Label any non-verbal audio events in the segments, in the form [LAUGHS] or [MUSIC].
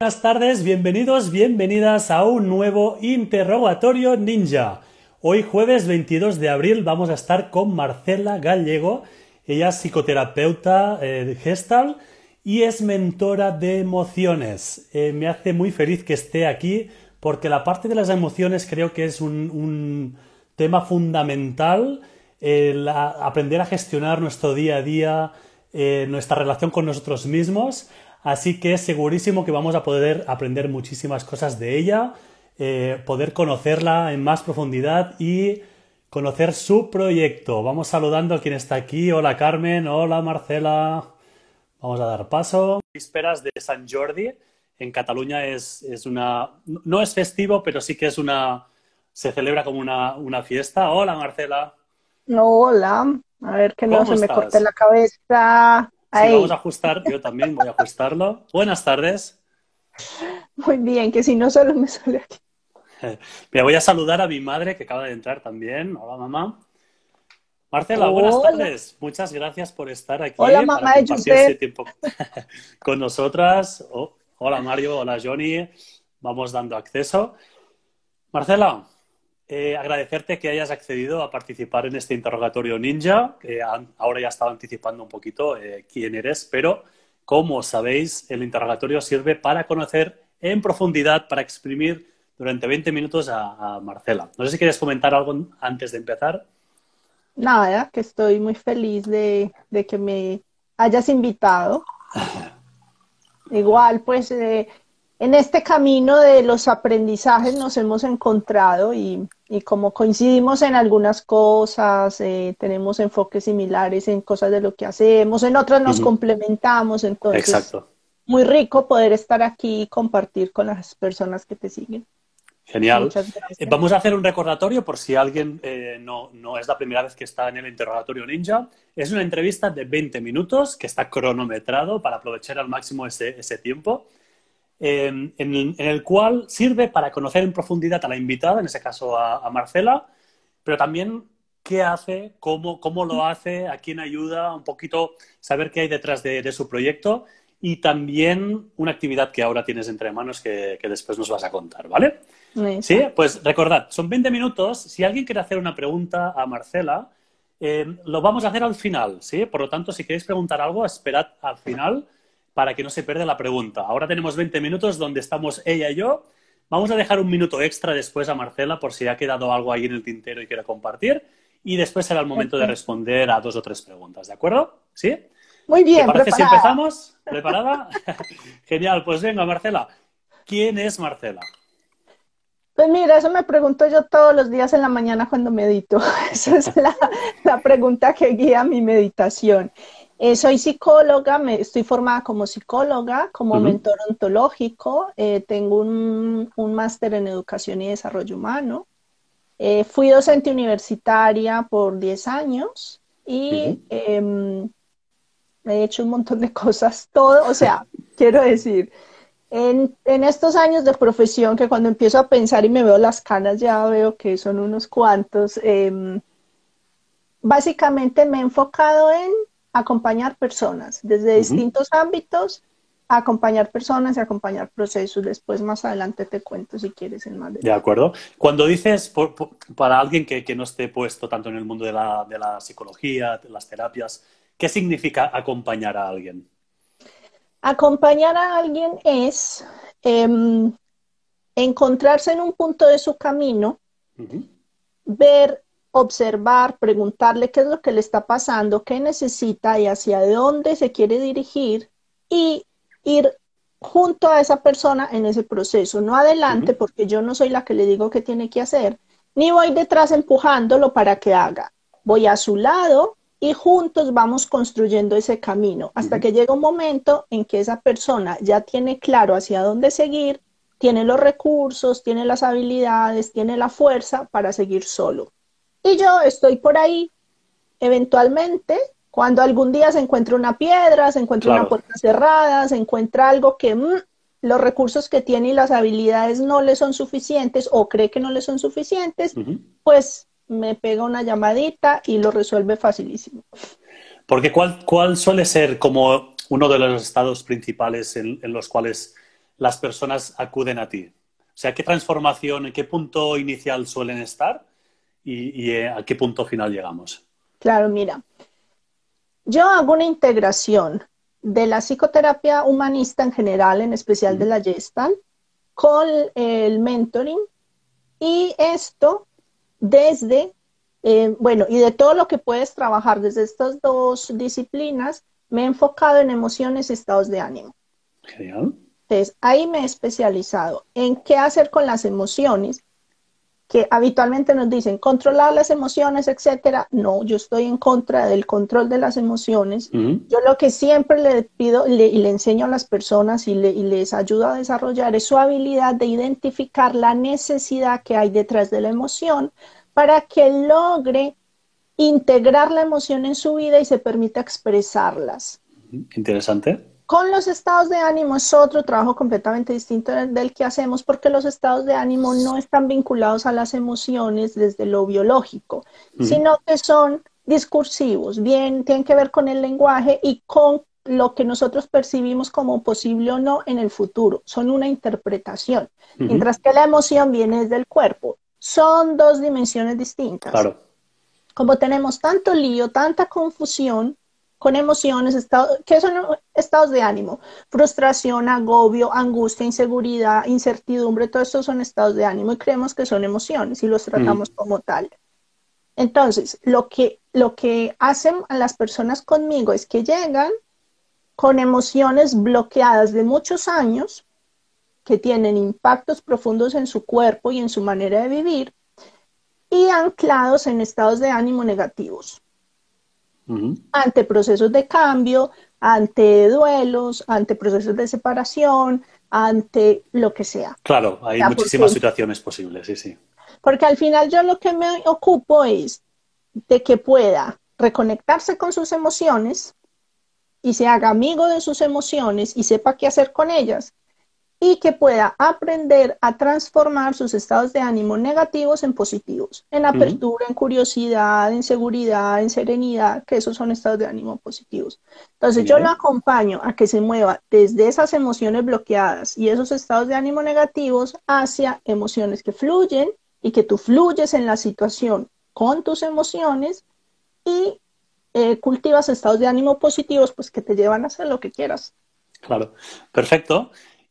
Buenas tardes, bienvenidos, bienvenidas a un nuevo interrogatorio ninja. Hoy jueves 22 de abril vamos a estar con Marcela Gallego. Ella es psicoterapeuta eh, gestal y es mentora de emociones. Eh, me hace muy feliz que esté aquí porque la parte de las emociones creo que es un, tema fundamental. aprender a gestionar nuestro día a día, eh, nuestra relación con nosotros mismos Así que segurísimo que vamos a poder aprender muchísimas cosas de ella, eh, poder conocerla en más profundidad y conocer su proyecto. Vamos saludando a quien está aquí. Hola Carmen, hola Marcela. Vamos a dar paso. Vísperas de San Jordi. En Cataluña es, una... No es festivo, pero sí que es una... Se celebra como una, fiesta. Hola Marcela. Hola. A ver que no se me corte la cabeza. Sí, vamos a ajustar, yo también voy a ajustarlo. Buenas tardes. Muy bien, que si no solo me sale aquí. [LAUGHS] Mira, voy a saludar a mi madre que acaba de entrar también. Hola, mamá. Marcela, buenas tardes. Muchas gracias por estar aquí. Hola, mamá para compartir este tiempo [LAUGHS] con nosotras. Oh, hola, Mario. Hola, Johnny. Vamos dando acceso. Marcela, eh, agradecerte que hayas accedido a participar en este interrogatorio ninja. que ahora ya estaba anticipando un poquito eh, quién eres, pero como sabéis, el interrogatorio sirve para conocer en profundidad, para exprimir durante 20 minutos a, Marcela. No sé si quieres comentar algo antes de empezar. Nada, que estoy muy feliz de, que me hayas invitado. [LAUGHS] Igual, pues eh, en este camino de los aprendizajes nos hemos encontrado y, como coincidimos en algunas cosas, eh, tenemos enfoques similares en cosas de lo que hacemos, en otras nos complementamos, entonces Exacto. muy rico poder estar aquí y compartir con las personas que te siguen. Genial. Eh, vamos a hacer un recordatorio por si alguien eh, no, es la primera vez que está en el interrogatorio ninja. Es una entrevista de 20 minutos que está cronometrado para aprovechar al máximo ese, ese tiempo. Em, en, el cual sirve para conocer en profundidad a la invitada, en ese caso a, Marcela, pero también qué hace, cómo, cómo, lo hace, a quién ayuda, un poquito saber qué hay detrás de, su proyecto y también una actividad que ahora tienes entre manos que, después nos vas a contar, ¿vale? Sí, pues recordad, son 20 minutos. Si alguien quiere hacer una pregunta a Marcela, em, lo vamos a hacer al final, ¿sí? Por lo tanto, si queréis preguntar algo, esperad al final para que no se pierda la pregunta. Ahora tenemos 20 minutos donde estamos ella y yo. Vamos a dejar un minuto extra después a Marcela por si ha quedado algo ahí en el tintero y quiere compartir. Y después será el momento de responder a dos o tres preguntas, ¿de acuerdo? ¿Sí? Muy bien. ¿Te parece si empezamos? ¿Preparada? [LAUGHS] Genial, pues venga, Marcela. ¿Quién es Marcela? Pues mira, eso me pregunto yo todos los días en la mañana cuando medito. [LAUGHS] Esa es la, la pregunta que guía mi meditación. Eh, soy psicóloga, me, estoy formada como psicóloga, como mentor ontológico, eh, tengo un, máster en educación y desarrollo humano. Eh, fui docente universitaria por 10 años y em, he hecho un montón de [LAUGHS] cosas, todo, o sea, quiero decir, en, en, estos años de profesión que cuando empiezo a pensar y me veo las canas ya veo que son unos cuantos, em, básicamente me he enfocado en acompañar personas desde distintos ámbitos, acompañar personas y acompañar procesos. Después, más adelante, te cuento si quieres en más De acuerdo. Cuando dices, para alguien que, no esté puesto tanto en el mundo de la, de la psicología, de las terapias, ¿qué significa acompañar a alguien? Acompañar a alguien es em, encontrarse en un punto de su camino, ver observar, preguntarle qué es lo que le está pasando, qué necesita y hacia dónde se quiere dirigir y ir junto a esa persona en ese proceso, no adelante porque yo no soy la que le digo qué tiene que hacer, ni voy detrás empujándolo para que haga. Voy a su lado y juntos vamos construyendo ese camino hasta que llega un momento en que esa persona ya tiene claro hacia dónde seguir, tiene los recursos, tiene las habilidades, tiene la fuerza para seguir solo. Y yo estoy por ahí, eventualmente, cuando algún día se encuentra una piedra, se encuentra una puerta cerrada, se encuentra algo que mm, los recursos que tiene y las habilidades no le son suficientes o cree que no le son suficientes, pues me pega una llamadita y lo resuelve facilísimo. Porque ¿cuál, cuál suele ser como uno de los estados principales en, los cuales las personas acuden a ti? O sea, ¿qué transformación, en qué punto inicial suelen estar y, eh, a qué punto final llegamos? Claro, mira, yo hago una integración de la psicoterapia humanista en general, en especial de la Gestalt, con el mentoring y esto desde, eh, bueno, y de todo lo que puedes trabajar desde estas dos disciplinas, me he enfocado en emociones y estados de ánimo. Genial. Entonces, ahí me he especializado en qué hacer con las emociones, que habitualmente nos dicen controlar las emociones, etcétera. No, yo estoy en contra del control de las emociones. Yo lo que siempre le pido y le, enseño a las personas y, y, les ayudo a desarrollar es su habilidad de identificar la necesidad que hay detrás de la emoción para que logre integrar la emoción en su vida y se permita expresarlas. Interesante. Con los estados de ánimo es otro trabajo completamente distinto del que hacemos porque los estados de ánimo no están vinculados a las emociones desde lo biológico, sino que son discursivos, bien, tienen que ver con el lenguaje y con lo que nosotros percibimos como posible o no en el futuro. Son una interpretación, mientras que la emoción viene desde el cuerpo. Son dos dimensiones distintas. Claro. Como tenemos tanto lío, tanta confusión, con emociones, estado, ¿qué son estados de ánimo? Frustración, agobio, angustia, inseguridad, incertidumbre, todo esto son estados de ánimo y creemos que son emociones y los tratamos como tal. Entonces, lo que, lo que hacen las personas conmigo es que llegan con emociones bloqueadas de muchos años, que tienen impactos profundos en su cuerpo y en su manera de vivir, y anclados en estados de ánimo negativos ante procesos de cambio, ante duelos, ante procesos de separación, ante lo que sea. Claro, hay muchísimas situaciones posibles, sí, sí. Porque al final yo lo que me ocupo es de que pueda reconectarse con sus emociones y se haga amigo de sus emociones y sepa qué hacer con ellas y que pueda aprender a transformar sus estados de ánimo negativos en positivos, en apertura, en curiosidad, en seguridad, en serenidad, que esos son estados de ánimo positivos. Entonces yo lo acompaño a que se mueva desde esas emociones bloqueadas y esos estados de ánimo negativos hacia emociones que fluyen y que tú fluyes en la situación con tus emociones y eh, cultivas estados de ánimo positivos, pues que te llevan a hacer lo que quieras. Claro, perfecto.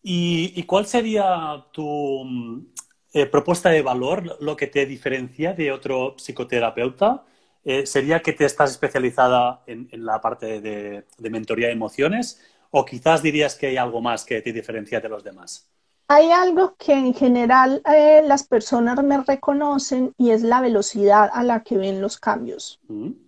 ¿Y, cuál sería tu eh, propuesta de valor, lo que te diferencia de otro psicoterapeuta? Eh, ¿Sería que te estás especializada en, la parte de, mentoría de emociones o quizás dirías que hay algo más que te diferencia de los demás? Hay algo que en general eh, las personas me reconocen y es la velocidad a la que ven los cambios. Mm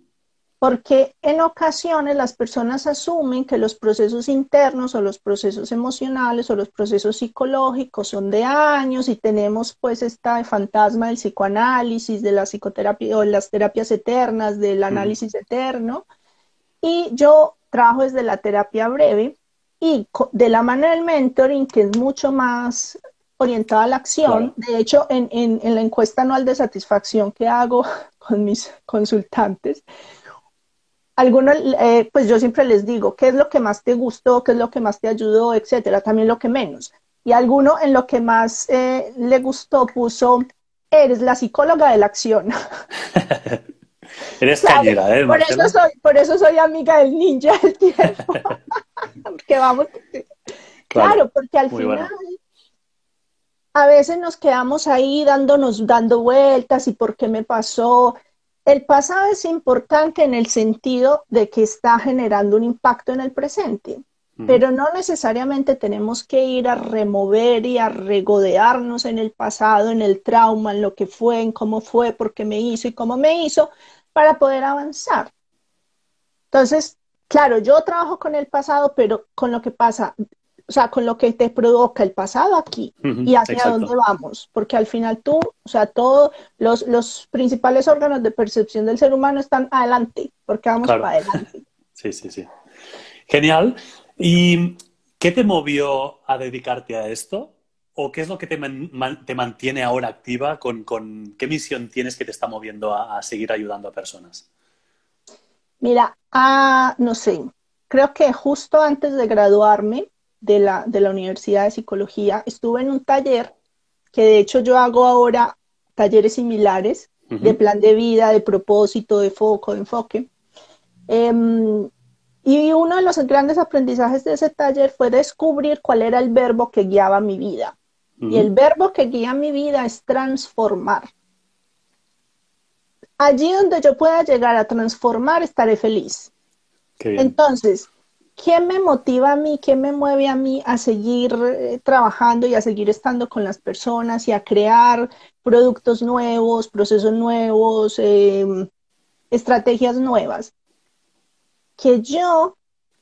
porque en ocasiones las personas asumen que los procesos internos o los procesos emocionales o los procesos psicológicos son de años y tenemos pues esta fantasma del psicoanálisis, de la psicoterapia o las terapias eternas, del análisis eterno. Y yo trabajo desde la terapia breve y de la mano del mentoring, que es mucho más orientada a la acción. De hecho, en, en la encuesta anual de satisfacción que hago [LAUGHS] con mis consultantes, algunos, eh, pues yo siempre les digo, ¿qué es lo que más te gustó? ¿Qué es lo que más te ayudó? Etcétera, también lo que menos. Y alguno en lo que más eh, le gustó puso, eres la psicóloga de la acción. [LAUGHS] eres cañera, ¿eh? Por eso, soy, por eso soy amiga del ninja del tiempo. [LAUGHS] porque vamos. Claro, porque al final. A veces nos quedamos ahí dándonos, dando vueltas y por qué me pasó, el pasado es importante en el sentido de que está generando un impacto en el presente, pero no necesariamente tenemos que ir a remover y a regodearnos en el pasado, en el trauma, en lo que fue, en cómo fue, por qué me hizo y cómo me hizo, para poder avanzar. Entonces, claro, yo trabajo con el pasado, pero con lo que pasa o sea, con lo que te provoca el pasado aquí y hacia dónde vamos, porque al final tú, o sea, todos los, los, principales órganos de percepción del ser humano están adelante, porque vamos para adelante. [LAUGHS] Sí, sí, sí. Genial. ¿Y qué te movió a dedicarte a esto? ¿O qué es lo que te, te mantiene ahora activa? ¿Con, ¿Con, qué misión tienes que te está moviendo a, a seguir ayudando a personas? Mira, ah, no sé, creo que justo antes de graduarme, de la, de la Universidad de Psicología, estuve en un taller que de hecho yo hago ahora talleres similares de plan de vida, de propósito, de foco, de enfoque. Em, y uno de los grandes aprendizajes de ese taller fue descubrir cuál era el verbo que guiaba mi vida. Y el verbo que guía mi vida es transformar. Allí donde yo pueda llegar a transformar, estaré feliz. Entonces, ¿qué me motiva a mí, qué me mueve a mí a seguir eh, trabajando y a seguir estando con las personas y a crear productos nuevos, procesos nuevos, em, estrategias nuevas? Que yo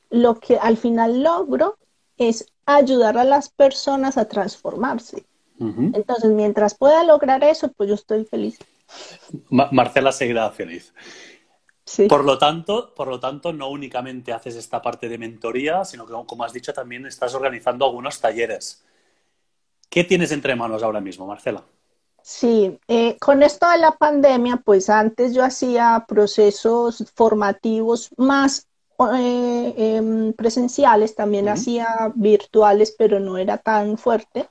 lo que al final logro es ayudar a las personas a transformarse. Entonces, mientras pueda lograr eso, pues yo estoy feliz. Marcela seguirá feliz. Por, lo tanto, por lo tanto, no únicamente haces esta parte de mentoría, sino que, como has dicho, también estás organizando algunos talleres. ¿Qué tienes entre manos ahora mismo, Marcela? Sí, eh, con esto de la pandemia, pues antes yo hacía procesos formativos más eh, em, presenciales, también hacía virtuales, pero no era tan fuerte.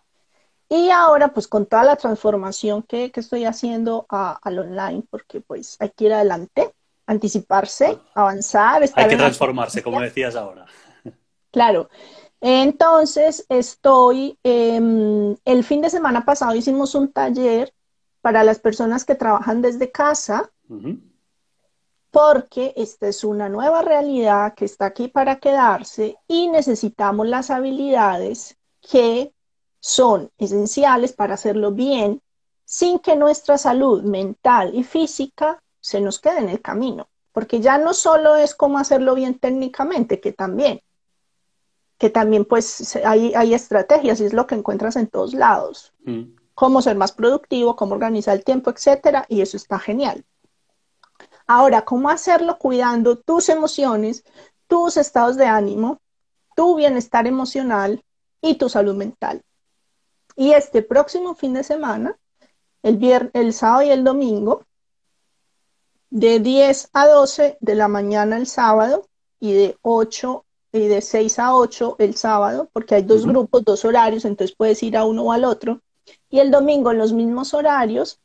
Y ahora, pues con toda la transformación que, estoy haciendo al online, porque pues hay que ir adelante, anticiparse, avanzar. Estar hay que transformarse, como decías ahora. Claro. Entonces, estoy, em, el fin de semana pasado hicimos un taller para las personas que trabajan desde casa porque esta es una nueva realidad que está aquí para quedarse y necesitamos las habilidades que son esenciales para hacerlo bien sin que nuestra salud mental y física se nos quede en el camino. Porque ya no solo es cómo hacerlo bien técnicamente, que también, que también pues hay, hay estrategias y es lo que encuentras en todos lados. Mm. Cómo ser más productivo, cómo organizar el tiempo, etcétera, y eso está genial. Ahora, ¿cómo hacerlo cuidando tus emociones, tus estados de ánimo, tu bienestar emocional y tu salud mental? Y este próximo fin de semana, el, el sábado y el domingo, de 10 a 12 de la mañana el sábado y de 8 y de 6 a 8 el sábado, porque hay dos grupos, dos horarios, entonces puedes ir a uno o al otro. Y el domingo en los mismos horarios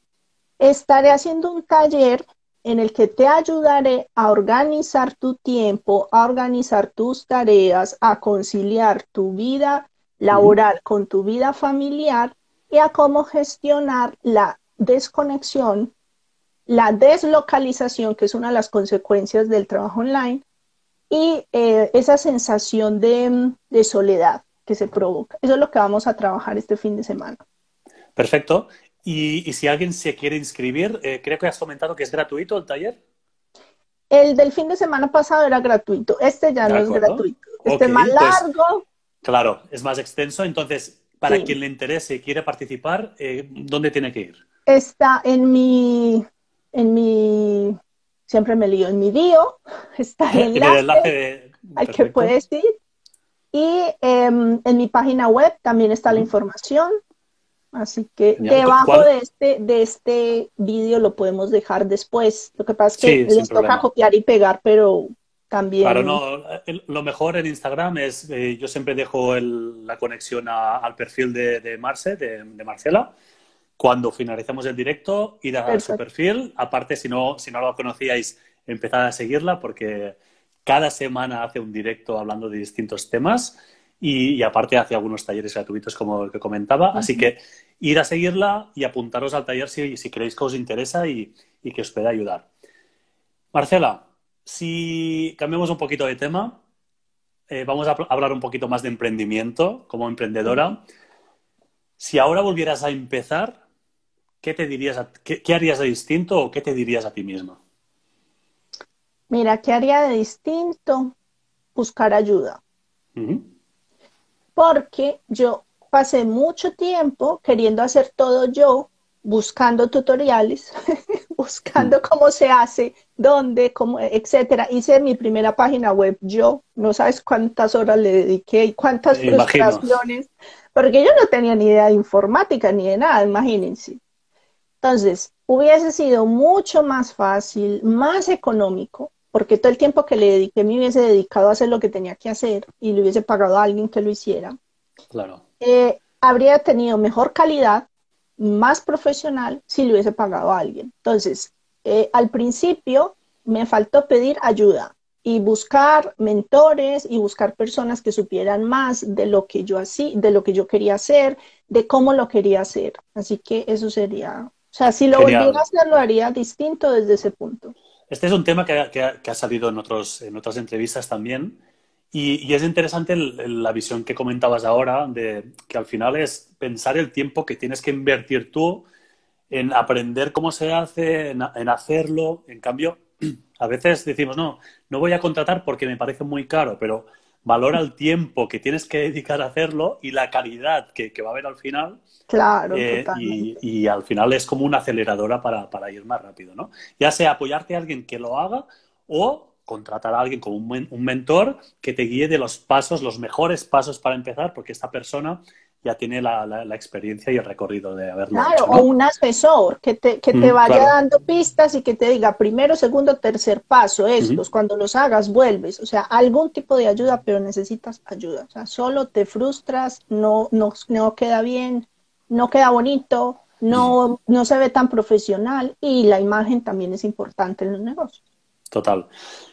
estaré haciendo un taller en el que te ayudaré a organizar tu tiempo, a organizar tus tareas, a conciliar tu vida laboral con tu vida familiar y a cómo gestionar la desconexión, la deslocalización, que es una de las consecuencias del trabajo online, y eh, esa sensación de, de soledad que se provoca. Eso es lo que vamos a trabajar este fin de semana. Perfecto. Y, si alguien se quiere inscribir, eh, creo que has comentado que es gratuito el taller. El del fin de semana pasado era gratuito, este ya no es gratuito. Este es más largo. claro, es más extenso. Entonces, para quien le interese y quiere participar, eh, ¿dónde tiene que ir? Está en mi, en mi, siempre me lío, en mi bio, [LAUGHS] está [LAUGHS] el enlace, al que puedes ir. Y em, en mi página web también está la información. Así que debajo de este, de este vídeo lo podemos dejar después. Lo que pasa es que les toca copiar y pegar, pero también. Claro, no. Lo mejor en Instagram es, eh, yo siempre dejo la conexión al perfil de, Marce, de, Marcela. Cuando finalicemos el directo, ir a su perfil. Aparte, si no, si no lo conocíais, empezad a seguirla porque cada semana hace un directo hablando de distintos temas y, aparte hace algunos talleres gratuitos como el que comentaba. Así que ir a seguirla y apuntaros al taller si, si creéis que os interesa y, que os pueda ayudar. Marcela, si cambiamos un poquito de tema, eh, vamos a hablar un poquito más de emprendimiento como emprendedora. Si ahora volvieras a empezar, ¿qué te dirías, qué, harías de distinto o qué te dirías a ti misma? Mira, ¿qué haría de distinto? Buscar ayuda porque yo pasé mucho tiempo queriendo hacer todo yo, buscando tutoriales, [LAUGHS] buscando mm. cómo se hace, dónde, cómo, etcétera. Hice mi primera página web yo, no sabes cuántas horas le dediqué y cuántas frustraciones, porque yo no tenía ni idea de informática ni de nada, imagínense. Entonces, hubiese sido mucho más fácil, más económico porque todo el tiempo que le dediqué me hubiese dedicado a hacer lo que tenía que hacer y le hubiese pagado a alguien que lo hiciera, claro. Eh, habría tenido mejor calidad, más profesional, si le hubiese pagado a alguien. Entonces, eh, al principio me faltó pedir ayuda y buscar mentores y buscar personas que supieran más de lo que yo así, de lo que yo quería hacer, de cómo lo quería hacer. Así que eso sería, o sea, si lo volviera a hacer, lo haría distinto desde ese punto. Este es un tema que, ha salido en, otros, en otras entrevistas también. Y, es interesante la visión que comentabas ahora, de que al final es pensar el tiempo que tienes que invertir tú en aprender cómo se hace, en, en hacerlo. En cambio, [CLEARS THROAT] a veces decimos, no, no voy a contratar porque me parece muy caro, pero valora el tiempo que tienes que dedicar a hacerlo y la calidad que, va a haber al final. Claro, eh, y, al final es como una aceleradora para, ir más rápido, ¿no? Ya sea apoyarte a alguien que lo haga o contratar a alguien como un, un mentor que te guíe de los pasos, los mejores pasos para empezar, porque esta persona ya tiene la, la, experiencia y el recorrido de haberlo claro, o un asesor que te, que te mm, vaya dando pistas y que te diga primero, segundo, tercer paso, estos, cuando los hagas vuelves, o sea, algún tipo de ayuda, pero necesitas ayuda, o sea, solo te frustras, no, no, no queda bien, no queda bonito, no, no se ve tan profesional y la imagen también es importante en los negocios. Total.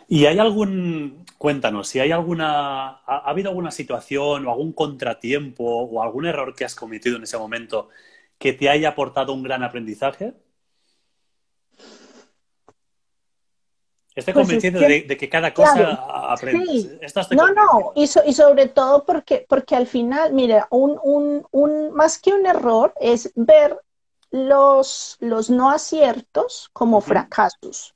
¿Y hay algún, cuéntanos, si hay alguna, ha, habido alguna situación o algún contratiempo o algún error que has cometido en ese momento que te haya aportado un gran aprendizaje? Estoy pues convencido de, que cada cosa aprendes. no, no, y, y, sobre todo porque, porque al final, mire, un, un, un, más que un error es ver los, los no aciertos como fracasos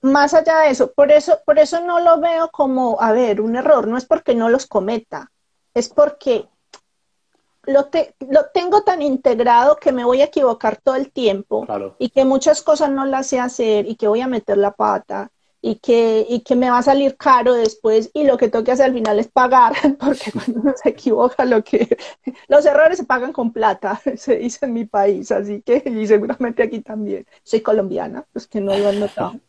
más allá de eso, por eso, por eso no lo veo como, a ver, un error, no es porque no los cometa, es porque lo, lo tengo tan integrado que me voy a equivocar todo el tiempo y que muchas cosas no las sé hacer y que voy a meter la pata y que, y que me va a salir caro después y lo que tengo que hacer al final es pagar, [LAUGHS] porque [LAUGHS] cuando uno se equivoca, lo que los errores se pagan con plata, [LAUGHS] se dice en mi país, así que, y seguramente aquí también. Soy colombiana, los que no lo han notado.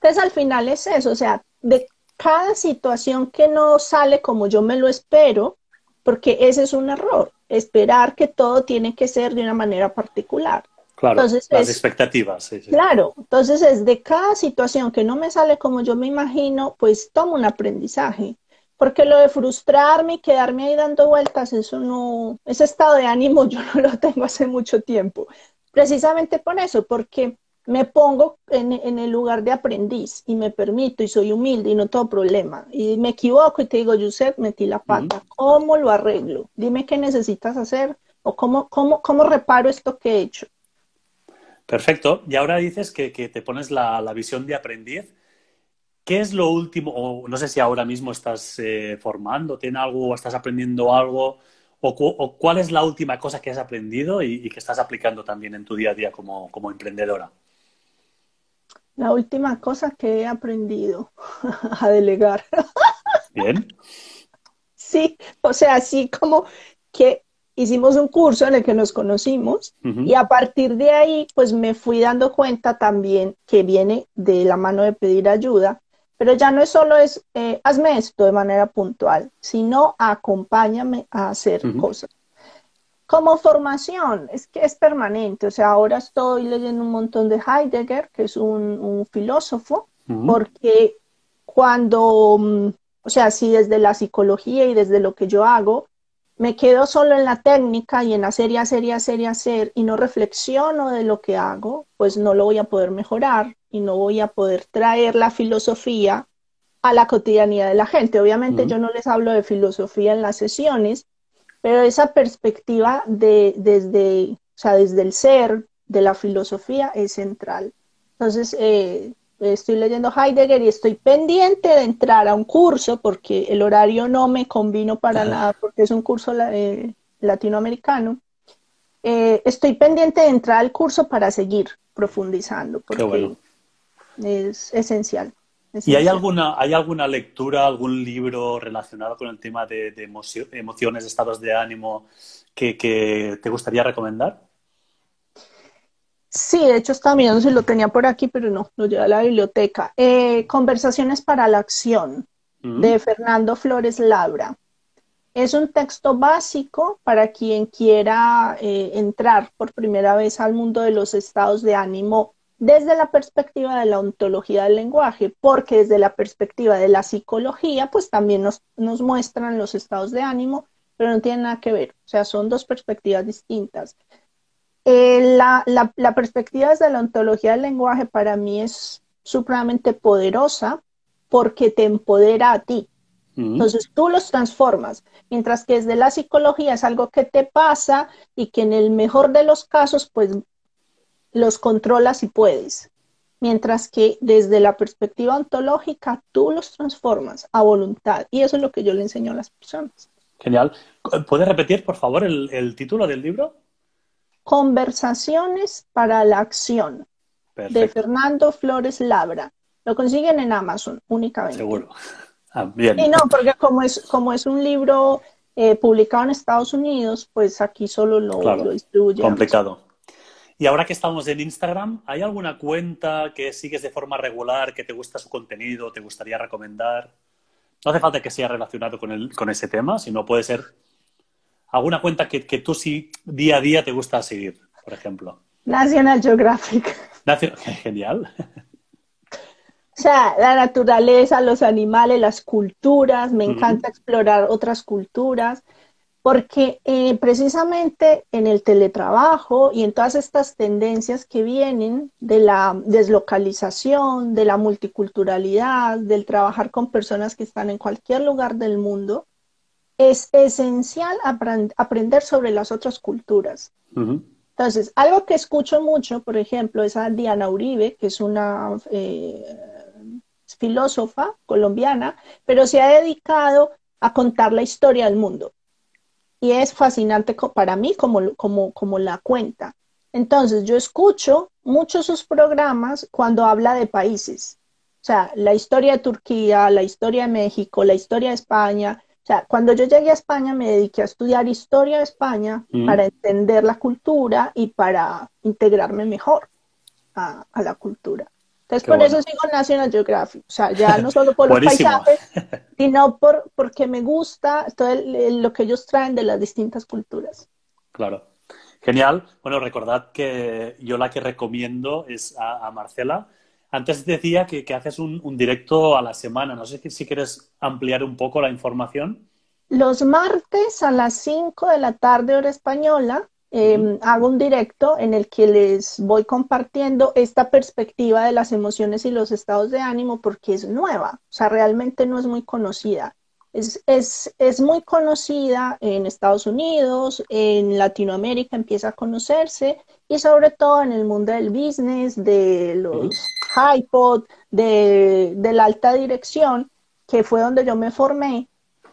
Entonces al final es eso, o sea, de cada situación que no sale como yo me lo espero, porque ese es un error, esperar que todo tiene que ser de una manera particular. Claro, entonces las expectativas. Claro, entonces es de cada situación que no me sale como yo me imagino, pues tomo un aprendizaje. Porque lo de frustrarme y quedarme ahí dando vueltas, eso no, ese estado de ánimo [LAUGHS] yo no lo tengo hace mucho tiempo. Precisamente por eso, porque me pongo en, el lugar de aprendiz y me permito y soy humilde y no tengo problema. Y me equivoco y te digo, Josep, metí la pata. ¿Cómo lo arreglo? Dime qué necesitas hacer o cómo, cómo, cómo reparo esto que he hecho. Perfecto. Y ahora dices que, te pones la, visión de aprendiz. ¿Qué es lo último? O no sé si ahora mismo estás eh, formando, ¿tiene algo o estás aprendiendo algo? O, cuál es la última cosa que has aprendido y, que estás aplicando también en tu día a día como emprendedora? La última cosa que he aprendido [LAUGHS] a delegar. Bien. Sí, o sea, así como que hicimos un curso en el que nos conocimos y a partir de ahí, pues me fui dando cuenta también que viene de la mano de pedir ayuda, pero ya no es solo es, eh, hazme esto de manera puntual, sino acompáñame a hacer cosas. Como formación, es que es permanente, o sea, ahora estoy leyendo un montón de Heidegger, que es un, filósofo, porque cuando, mm, o sea, si desde la psicología y desde lo que yo hago, me quedo solo en la técnica y en hacer y hacer y hacer y hacer y no reflexiono de lo que hago, pues no lo voy a poder mejorar y no voy a poder traer la filosofía a la cotidianidad de la gente. Obviamente yo no les hablo de filosofía en las sesiones, pero esa perspectiva de, desde, o sea, desde el ser, de la filosofía, es central. Entonces, eh, estoy leyendo Heidegger y estoy pendiente de entrar a un curso porque el horario no me convino para nada porque es un curso eh, latinoamericano. Eh, estoy pendiente de entrar al curso para seguir profundizando porque es esencial. ¿Y hay alguna, hay alguna lectura, algún libro relacionado con el tema de, emociones, estados de ánimo que, te gustaría recomendar? Sí, de hecho estaba mirando si lo tenía por aquí, pero no, lo lleva a la biblioteca. Eh, Conversaciones para la Acción, de Fernando Flores Labra. Es un texto básico para quien quiera eh, entrar por primera vez al mundo de los estados de ánimo desde la perspectiva de la ontología del lenguaje, porque desde la perspectiva de la psicología, pues también nos, nos muestran los estados de ánimo, pero no tienen nada que ver, o sea, son dos perspectivas distintas. Eh, la, la, perspectiva desde la ontología del lenguaje para mí es supremamente poderosa porque te empodera a ti. Entonces tú los transformas, mientras que desde la psicología es algo que te pasa y que en el mejor de los casos pues los controlas si puedes. Mientras que desde la perspectiva ontológica tú los transformas a voluntad y eso es lo que yo le enseño a las personas. Genial. ¿Puedes repetir, por favor, el título del libro? Conversaciones para la acción de Fernando Flores Labra. Lo consiguen en Amazon únicamente. Seguro. [LAUGHS] Ah, bien. Y no, porque como es, como es un libro eh, publicado en Estados Unidos, pues aquí solo lo, lo distribuyen. Complicado. Y ahora que estamos en Instagram, ¿hay alguna cuenta que sigues de forma regular, que te gusta su contenido, te gustaría recomendar? No hace falta que sea relacionado con, el, con ese tema, sino puede ser alguna cuenta que, que, tú sí día a día te gusta seguir, por ejemplo? National Geographic. [LAUGHS] Genial. O sea, la naturaleza, los animales, las culturas, me encanta explorar otras culturas, porque eh, precisamente en el teletrabajo y en todas estas tendencias que vienen de la deslocalización, de la multiculturalidad, del trabajar con personas que están en cualquier lugar del mundo, es esencial aprender sobre las otras culturas. Entonces, algo que escucho mucho, por ejemplo, es a Diana Uribe, que es una eh, filósofa colombiana, pero se ha dedicado a contar la historia del mundo. Y es fascinante para mí como, como, como la cuenta. Entonces, yo escucho muchos sus programas cuando habla de países. O sea, la historia de Turquía, la historia de México, la historia de España, o sea, cuando yo llegué a España me dediqué a estudiar historia de España mm. para entender la cultura y para integrarme mejor a, la cultura. Entonces, por eso sigo National Geographic. O sea, ya no solo por [LAUGHS] los paisajes, [LAUGHS] sino por, porque me gusta todo lo que ellos traen de las distintas culturas. Claro. Genial. Bueno, recordad que yo la que recomiendo es a Marcela, antes decía que, haces un, directo a la semana. No sé si quieres ampliar un poco la información. Los martes a las 5 de la tarde hora española em, hago un directo en el que les voy compartiendo esta perspectiva de las emociones y los estados de ánimo porque es nueva, o sea, realmente no es muy conocida. Es, es, es, muy conocida en Estados Unidos, en Latinoamérica empieza a conocerse y sobre todo en el mundo del business, de los iPod, de, de la alta dirección, que fue donde yo me formé,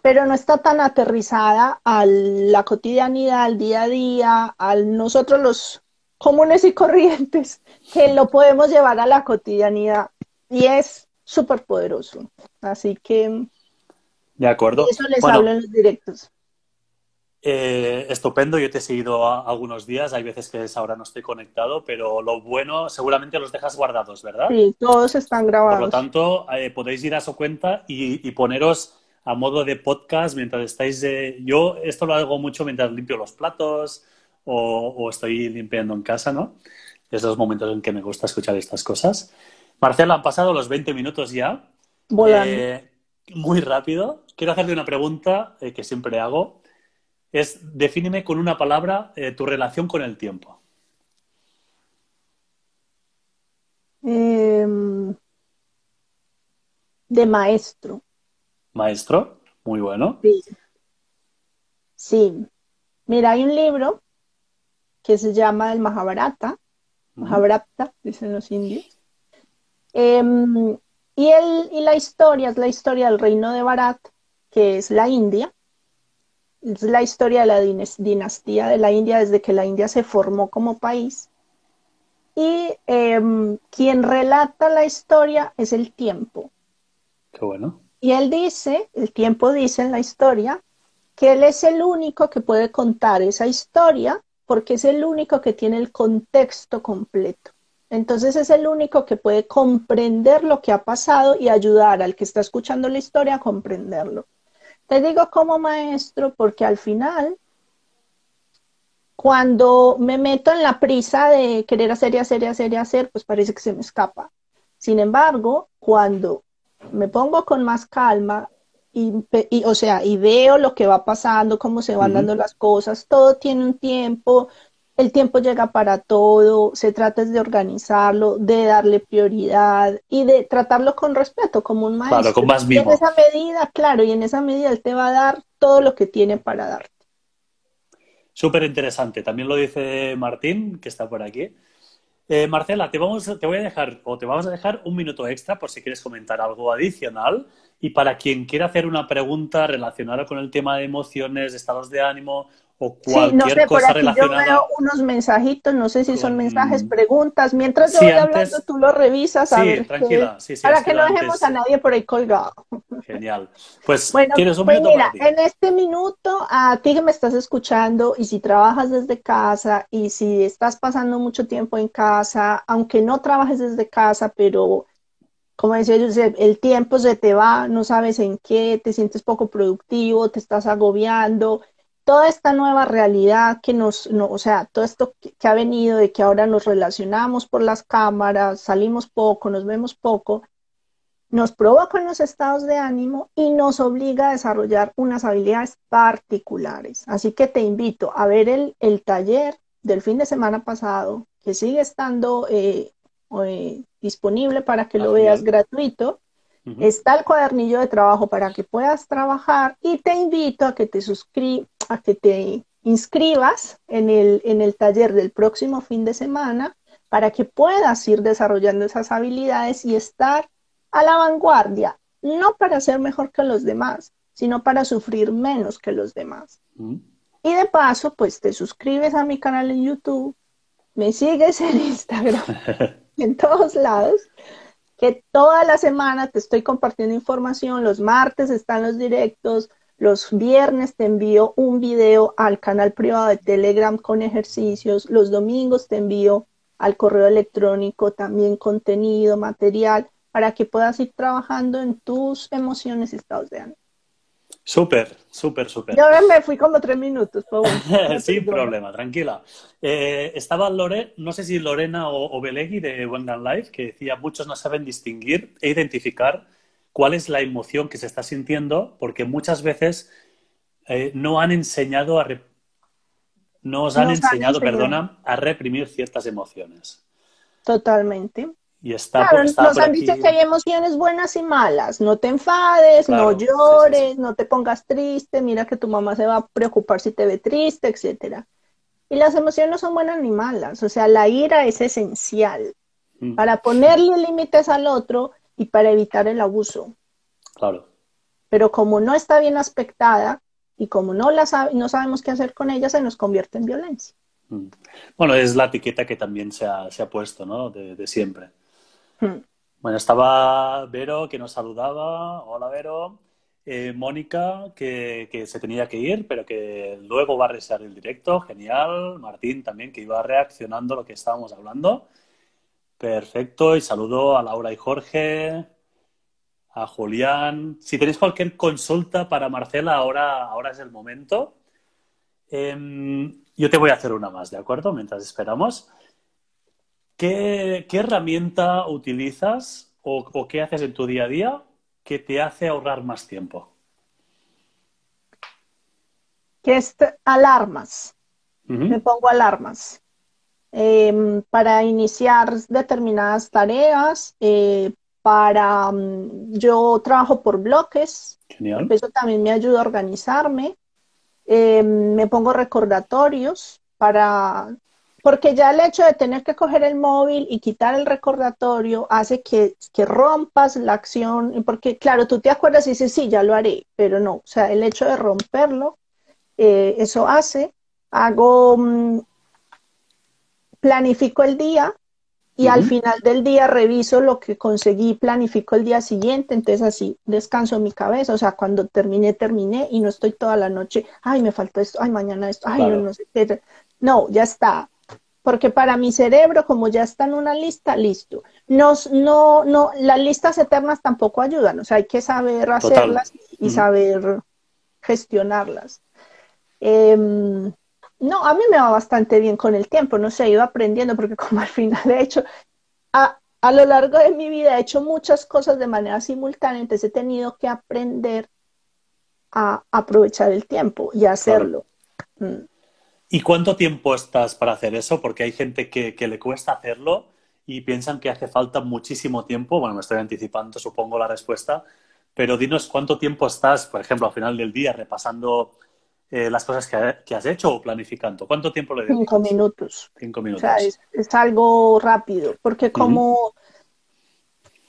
pero no está tan aterrizada a la cotidianidad, al día a día, a nosotros los comunes y corrientes, que lo podemos llevar a la cotidianidad. Y es súper poderoso. Así que de acuerdo. Eso les hablo en los directos. Eh, estupendo, yo te he seguido algunos días, hay veces que ahora no estoy conectado, pero lo bueno, seguramente los dejas guardados, ¿verdad? Sí, todos están grabados. Por lo tanto, eh, podéis ir a su cuenta y, poneros a modo de podcast mientras estáis... yo esto lo hago mucho mientras limpio los platos o, estoy limpiando en casa, ¿no? Es los momentos en que me gusta escuchar estas cosas. Marcela, han pasado los 20 minutos ya. Volando. Eh, muy rápido quiero hacerte una pregunta eh, que siempre hago. Es, defíneme con una palabra eh, tu relación con el tiempo. Em, de maestro. Maestro, muy bueno. Sí. sí. Mira, hay un libro que se llama el Mahabharata. Mahabharata, dicen los indios. Em, y, el, y la historia es la historia del reino de Bharat, que es la India. Es la historia de la dinastía de la India desde que la India se formó como país. Y em, quien relata la historia es el tiempo. Qué bueno. Y él dice, el tiempo dice en la historia, que él es el único que puede contar esa historia porque es el único que tiene el contexto completo. Entonces es el único que puede comprender lo que ha pasado y ayudar al que está escuchando la historia a comprenderlo. Te digo como maestro porque al final, cuando me meto en la prisa de querer hacer y hacer y hacer y hacer, pues parece que se me escapa. Sin embargo, cuando me pongo con más calma y, o sea, y veo lo que va pasando, cómo se van dando las cosas, todo tiene un tiempo, el tiempo llega para todo, se trata de organizarlo, de darle prioridad y de tratarlo con respeto, como un maestro. Claro, con más Y en esa medida, claro, y en esa medida él te va a dar todo lo que tiene para darte. Súper interesante. También lo dice Martín, que está por aquí. Eh, Marcela, te, vamos, te voy a dejar, o te vamos a dejar un minuto extra por si quieres comentar algo adicional. Y para quien quiera hacer una pregunta relacionada con el tema de emociones, estados de ánimo o cualquier sí, no sé, cosa por aquí relacionada. Yo veo unos mensajitos, no sé si son mensajes, preguntas. Mientras yo voy hablando, tú lo revisas a sí, ver. Tranquila. Sí, para que no dejemos a nadie por ahí colgado. Genial. Pues bueno, tienes un pues minuto mira, en este minuto, a ti que me estás escuchando, y si trabajas desde casa, y si estás pasando mucho tiempo en casa, aunque no trabajes desde casa, pero como decía yo, el tiempo se te va, no sabes en qué, te sientes poco productivo, te estás agobiando toda esta nueva realidad que nos, o sea, todo esto que, ha venido de que ahora nos relacionamos por las cámaras, salimos poco, nos vemos poco, nos provoca los estados de ánimo y nos obliga a desarrollar unas habilidades particulares. Así que te invito a ver el, taller del fin de semana pasado, que sigue estando eh, eh, disponible para que lo veas gratuito. Está el cuadernillo de trabajo para que puedas trabajar y te invito a que te suscribas, a que te inscribas en el, en el taller del próximo fin de semana para que puedas ir desarrollando esas habilidades y estar a la vanguardia, no para ser mejor que los demás, sino para sufrir menos que los demás. Y de paso, pues te suscribes a mi canal en YouTube, me sigues en Instagram, [LAUGHS] en todos lados, que toda la semana te estoy compartiendo información, los martes están los directos, los viernes te envío un video al canal privado de Telegram con ejercicios, los domingos te envío al correo electrónico también contenido, material, para que puedas ir trabajando en tus emociones y estados de ánimo. Súper, súper, súper. Yo me fui como tres minutos, por [LAUGHS] Sin problema, tranquila. Eh, estaba Lore, no sé si Lorena o, Belegui de Wengan Life, que decía, muchos no saben distinguir e identificar cuál es la emoción que se está sintiendo, porque muchas veces eh, no han enseñado a... No os han, enseñado, perdona, a reprimir ciertas emociones. Totalmente. Y está, claro, nos han dicho que hay emociones buenas y malas. No te enfades, no llores, no te pongas triste, mira que tu mamá se va a preocupar si te ve triste, etcétera. Y las emociones no son buenas ni malas. O sea, la ira es esencial mm. para ponerle límites al otro y para evitar el abuso. Claro. Pero como no está bien aspectada y como no, la no sabemos qué hacer con ella, se nos convierte en violencia. Mm. Bueno, es la etiqueta que también se ha, se ha puesto, ¿no? de siempre. Hmm. Bueno, estaba Vero que nos saludaba. Hola, Vero. Eh, Mónica, que, se tenía que ir, pero que luego va a resear el directo. Genial. Martín también, que iba reaccionando a lo que estábamos hablando. Perfecto. Y saludo a Laura y Jorge, a Julián. Si tenéis cualquier consulta para Marcela, ahora, ahora es el momento. Em, yo te voy a hacer una más, ¿de acuerdo? Mientras esperamos. ¿Qué, herramienta utilizas o, qué haces en tu día a día que te hace ahorrar más tiempo? Que es alarmas. Me pongo alarmas. Em, para iniciar determinadas tareas, eh, para mm, yo trabajo por bloques, Genial. eso también me ayuda a organizarme. Em, me pongo recordatorios para porque ya el hecho de tener que coger el móvil y quitar el recordatorio hace que, rompas la acción, porque claro, tú te acuerdas y dices, sí, ya lo haré, pero no, o sea, el hecho de romperlo, eh, eso hace, hago, mm, planifico el día, y al final del día reviso lo que conseguí, planifico el día siguiente, entonces así descanso mi cabeza, o sea, cuando terminé, terminé y no estoy toda la noche, ay, me faltó esto, ay, mañana esto, ay, no, no sé qué. No, ya está. Porque para mi cerebro, como ya está en una lista, listo. no, no, las listas eternas tampoco ayudan, o sea, hay que saber hacerlas y saber gestionarlas. Em, no, a mí me va bastante bien con el tiempo, no sé, ido aprendiendo porque [LAUGHS] como al final he hecho, a, a lo largo de mi vida he hecho muchas cosas de manera simultánea, entonces he tenido que aprender a aprovechar el tiempo y hacerlo. Mm. ¿Y cuánto tiempo estás para hacer eso? Porque hay gente que, que, le cuesta hacerlo y piensan que hace falta muchísimo tiempo. Bueno, me estoy anticipando, supongo, la respuesta. Pero dinos cuánto tiempo estás, por ejemplo, al final del día repasando eh, las cosas que, has hecho o planificando? ¿Cuánto tiempo le dedicas? Cinco minutos. Cinco minutos. O sea, es, algo rápido, porque como...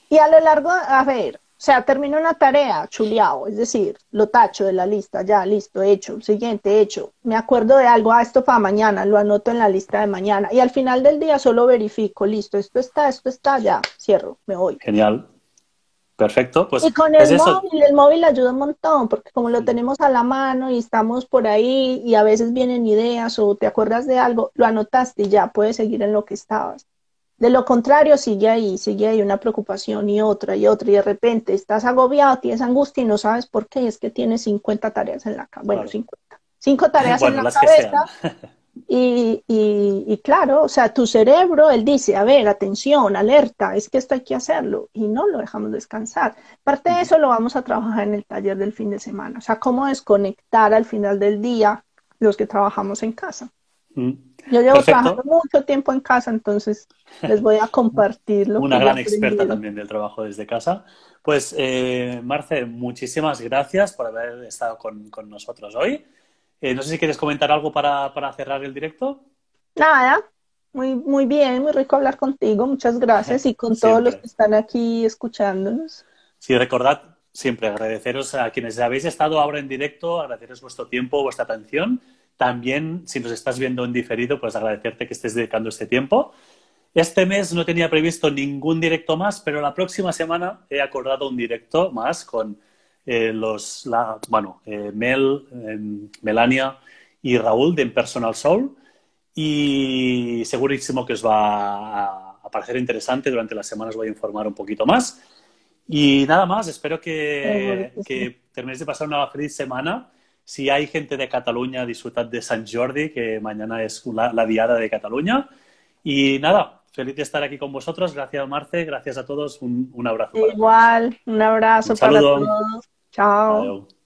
Y a lo largo, a ver, o sea, termino una tarea, chuleado, es decir, lo tacho de la lista, ya, listo, hecho, siguiente, hecho. Me acuerdo de algo, ah, esto para mañana, lo anoto en la lista de mañana. Y al final del día solo verifico, listo, esto está, esto está, ya, cierro, me voy. Genial. Perfecto, pues. Y con el móvil, el móvil ayuda un montón, porque como lo tenemos a la mano y estamos por ahí y a veces vienen ideas o te acuerdas de algo, lo anotaste y ya puedes seguir en lo que estabas. De lo contrario, sigue ahí, sigue ahí una preocupación y otra y otra, y de repente estás agobiado, tienes angustia y no sabes por qué, es que tienes 50 tareas en la cabeza. Bueno, 50. Cinco tareas en la cabeza. [LAUGHS] Y, y, claro, o sea, tu cerebro, él dice, a ver, atención, alerta, es que esto hay que hacerlo y no lo dejamos descansar. Parte de eso lo vamos a trabajar en el taller del fin de semana, o sea, cómo desconectar al final del día los que trabajamos en casa. Yo llevo trabajando mucho tiempo en casa, entonces les voy a [LAUGHS] compartir Una gran experta también del trabajo desde casa. Pues, eh, Marce, muchísimas gracias por haber estado con, con nosotros hoy. Eh, no sé si quieres comentar algo para, cerrar el directo. Nada, muy, muy bien, muy rico hablar contigo, muchas gracias y con todos los que están aquí escuchándonos. Sí, recordad siempre agradeceros a quienes habéis estado ahora en directo, agradeceros vuestro tiempo, vuestra atención. También, si nos estás viendo en diferido, pues agradecerte que estés dedicando este tiempo. Este mes no tenía previsto ningún directo más, pero la próxima semana he acordado un directo más con eh, los, la, bueno, eh, Mel, em, Melania y Raúl de Personal Soul y segurísimo que os va a, parecer interesante. Durante las semanas voy a informar un poquito más. Y nada más, espero que, que terminéis de pasar una feliz semana. Si hay gente de Cataluña, disfrutad de San Jordi, que mañana es la, la diada de Cataluña. Y nada, feliz de estar aquí con vosotros. Gracias, Marce. Gracias a todos. Un, un abrazo. Igual, un abrazo para todos. 好。